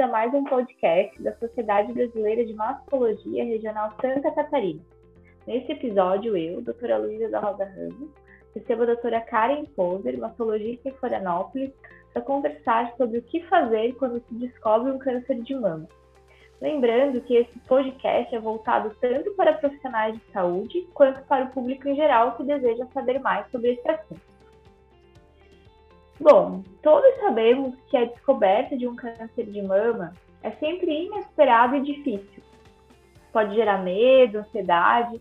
bem-vindo a mais um podcast da Sociedade Brasileira de Mastologia Regional Santa Catarina. Neste episódio, eu, doutora Luísa da Rosa Ramos, recebo a doutora Karen Poser, mastologista em Florianópolis, para conversar sobre o que fazer quando se descobre um câncer de mama. Lembrando que esse podcast é voltado tanto para profissionais de saúde quanto para o público em geral que deseja saber mais sobre esse assunto. Bom, todos sabemos que a descoberta de um câncer de mama é sempre inesperado e difícil. Pode gerar medo, ansiedade.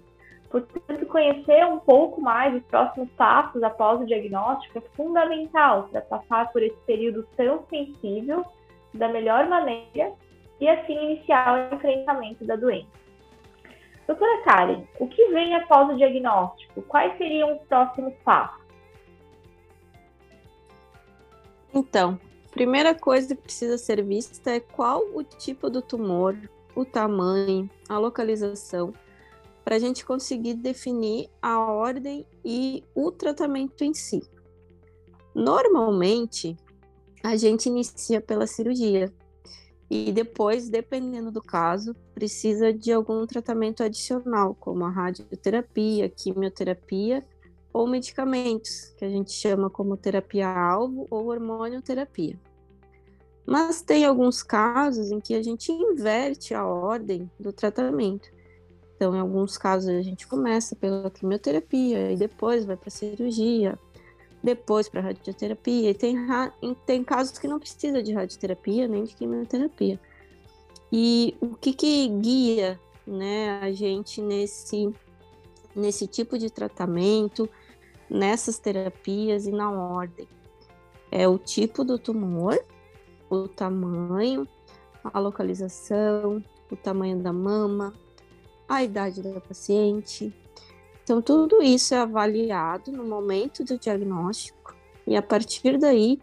Portanto, conhecer um pouco mais os próximos passos após o diagnóstico é fundamental para passar por esse período tão sensível da melhor maneira e assim iniciar o enfrentamento da doença. Doutora Karen, o que vem após o diagnóstico? Quais seriam os próximos passos? Então, primeira coisa que precisa ser vista é qual o tipo do tumor, o tamanho, a localização, para a gente conseguir definir a ordem e o tratamento em si. Normalmente, a gente inicia pela cirurgia e depois, dependendo do caso, precisa de algum tratamento adicional, como a radioterapia, quimioterapia ou medicamentos, que a gente chama como terapia-alvo ou hormonioterapia. Mas tem alguns casos em que a gente inverte a ordem do tratamento. Então, em alguns casos, a gente começa pela quimioterapia e depois vai para cirurgia, depois para radioterapia. E tem, tem casos que não precisa de radioterapia nem de quimioterapia. E o que, que guia né, a gente nesse, nesse tipo de tratamento nessas terapias e na ordem. É o tipo do tumor, o tamanho, a localização, o tamanho da mama, a idade da paciente. Então, tudo isso é avaliado no momento do diagnóstico e a partir daí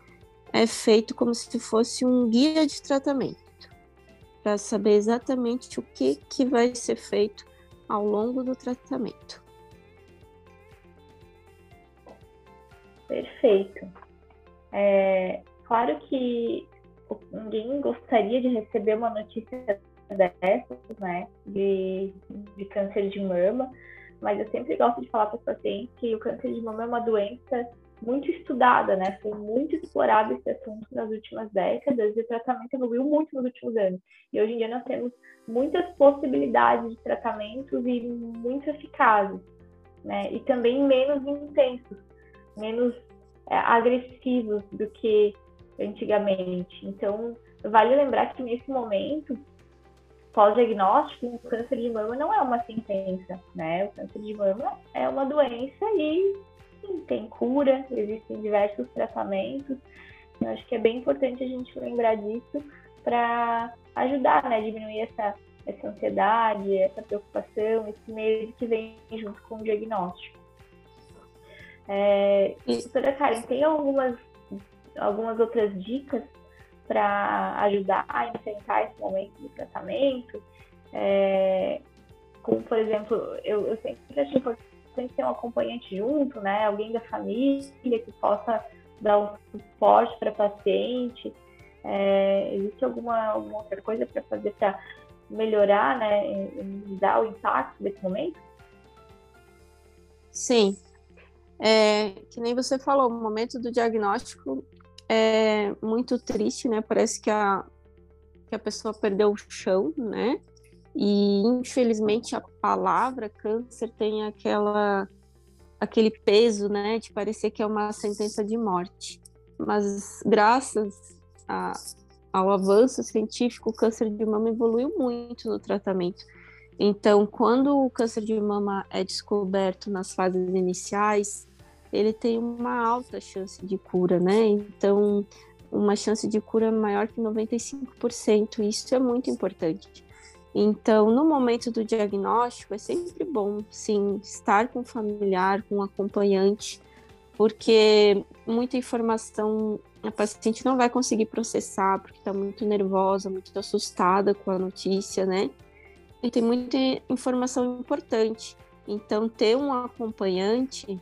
é feito como se fosse um guia de tratamento para saber exatamente o que, que vai ser feito ao longo do tratamento. Perfeito. É, claro que ninguém gostaria de receber uma notícia dessas, né, de, de câncer de mama, mas eu sempre gosto de falar para os pacientes que o câncer de mama é uma doença muito estudada, né? Foi muito explorado esse assunto nas últimas décadas e o tratamento evoluiu muito nos últimos anos. E hoje em dia nós temos muitas possibilidades de tratamentos e muito eficazes, né? E também menos intensos menos é, agressivos do que antigamente. Então, vale lembrar que nesse momento, pós-diagnóstico, o câncer de mama não é uma sentença, né? O câncer de mama é uma doença e sim, tem cura, existem diversos tratamentos. Eu acho que é bem importante a gente lembrar disso para ajudar, né, diminuir essa, essa ansiedade, essa preocupação, esse medo que vem junto com o diagnóstico. É, doutora Karen, tem algumas, algumas outras dicas para ajudar a enfrentar esse momento do tratamento? É, como, por exemplo, eu, eu sempre acho importante ter um acompanhante junto, né? Alguém da família que possa dar um suporte para paciente. É, existe alguma, alguma outra coisa para fazer para melhorar, né, dar o impacto desse momento? Sim, é, que nem você falou, o momento do diagnóstico é muito triste, né? Parece que a, que a pessoa perdeu o chão, né? E infelizmente a palavra câncer tem aquela aquele peso, né, de parecer que é uma sentença de morte. Mas graças a, ao avanço científico, o câncer de mama evoluiu muito no tratamento. Então, quando o câncer de mama é descoberto nas fases iniciais, ele tem uma alta chance de cura, né? Então, uma chance de cura maior que 95%. Isso é muito importante. Então, no momento do diagnóstico, é sempre bom, sim, estar com o familiar, com o acompanhante, porque muita informação a paciente não vai conseguir processar, porque está muito nervosa, muito assustada com a notícia, né? E tem muita informação importante. Então, ter um acompanhante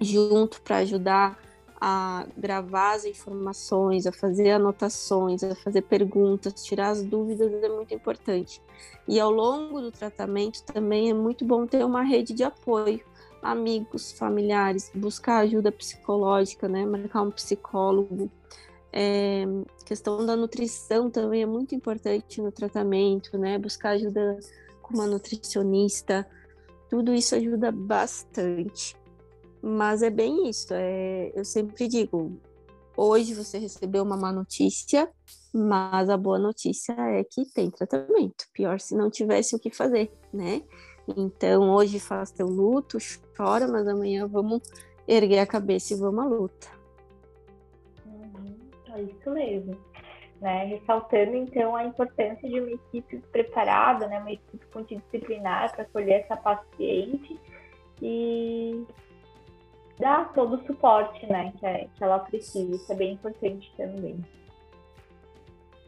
junto para ajudar a gravar as informações, a fazer anotações, a fazer perguntas, tirar as dúvidas é muito importante. E ao longo do tratamento também é muito bom ter uma rede de apoio, amigos, familiares, buscar ajuda psicológica, né? Marcar um psicólogo. É, questão da nutrição também é muito importante no tratamento, né? Buscar ajuda com uma nutricionista, tudo isso ajuda bastante. Mas é bem isso, é, eu sempre digo, hoje você recebeu uma má notícia, mas a boa notícia é que tem tratamento. Pior se não tivesse o que fazer, né? Então hoje faz teu luto, chora, mas amanhã vamos erguer a cabeça e vamos à luta. Uhum, é isso mesmo. Né? Ressaltando então a importância de uma equipe preparada, né? uma equipe multidisciplinar para acolher essa paciente e dar todo o suporte né? que, é, que ela precisa. Isso é bem importante também.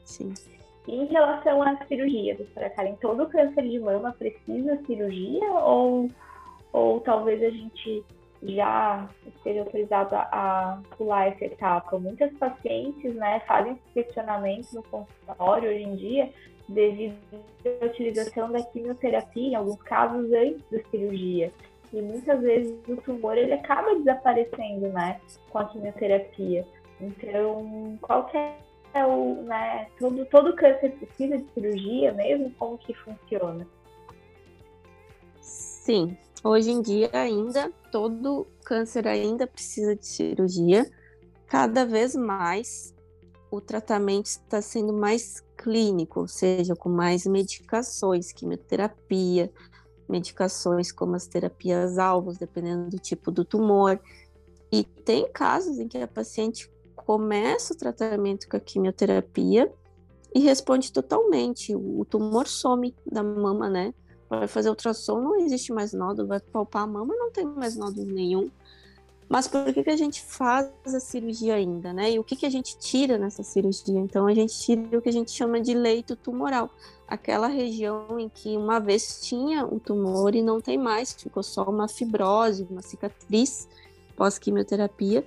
Sim. Em relação à cirurgia, doutora Karen, todo câncer de mama precisa cirurgia ou, ou talvez a gente já esteja autorizado a pular essa etapa? Muitas pacientes né, fazem esse questionamento no consultório hoje em dia devido à utilização da quimioterapia, em alguns casos antes da cirurgia. E muitas vezes o tumor ele acaba desaparecendo né, com a quimioterapia. Então, qual é é o, né, todo, todo câncer precisa de cirurgia mesmo? Como que funciona? Sim, hoje em dia ainda, todo câncer ainda precisa de cirurgia. Cada vez mais o tratamento está sendo mais clínico, ou seja, com mais medicações, quimioterapia, medicações como as terapias alvos, dependendo do tipo do tumor. E tem casos em que a paciente começa o tratamento com a quimioterapia e responde totalmente. O tumor some da mama, né? Vai fazer ultrassom, não existe mais nódulo, vai palpar a mama, não tem mais nódulo nenhum. Mas por que, que a gente faz a cirurgia ainda, né? E o que, que a gente tira nessa cirurgia? Então, a gente tira o que a gente chama de leito tumoral, aquela região em que uma vez tinha o tumor e não tem mais, ficou só uma fibrose, uma cicatriz pós-quimioterapia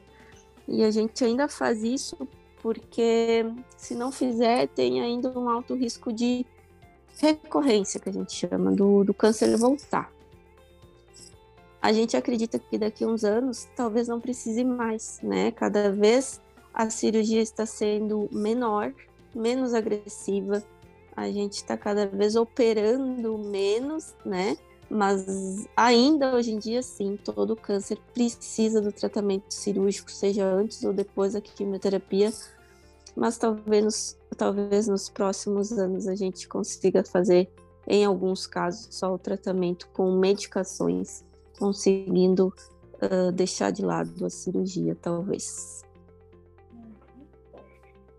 e a gente ainda faz isso porque, se não fizer, tem ainda um alto risco de recorrência, que a gente chama, do, do câncer voltar. A gente acredita que daqui a uns anos talvez não precise mais, né? Cada vez a cirurgia está sendo menor, menos agressiva, a gente está cada vez operando menos, né? Mas ainda hoje em dia, sim, todo câncer precisa do tratamento cirúrgico, seja antes ou depois da quimioterapia. Mas talvez talvez nos próximos anos a gente consiga fazer, em alguns casos, só o tratamento com medicações, conseguindo uh, deixar de lado a cirurgia, talvez.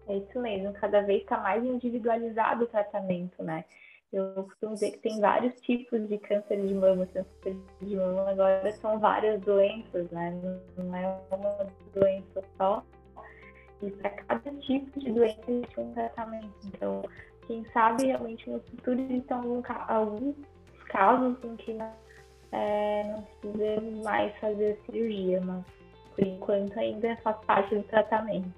É isso mesmo, cada vez está mais individualizado o tratamento, né? Eu costumo dizer que tem vários tipos de câncer de mama. Câncer de mama agora são várias doenças, né? Não é uma doença só. E para cada tipo de doença existe um tratamento. Então, quem sabe realmente no futuro existem algum, alguns casos em que é, não precisamos mais fazer cirurgia, mas por enquanto ainda faz parte do tratamento.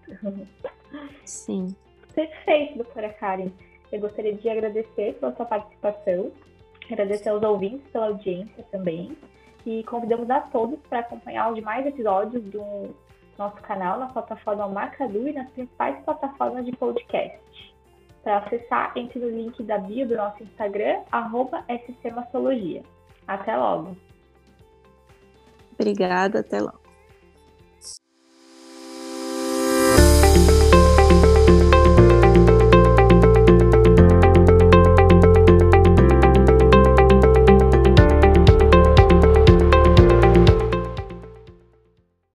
Sim. Perfeito, doutora Karen. Eu gostaria de agradecer pela sua participação, agradecer aos ouvintes pela audiência também, e convidamos a todos para acompanhar os demais episódios do nosso canal na plataforma Macadu e nas principais plataformas de podcast. Para acessar, entre no link da bio do nosso Instagram, arroba. Até logo! Obrigada, até logo.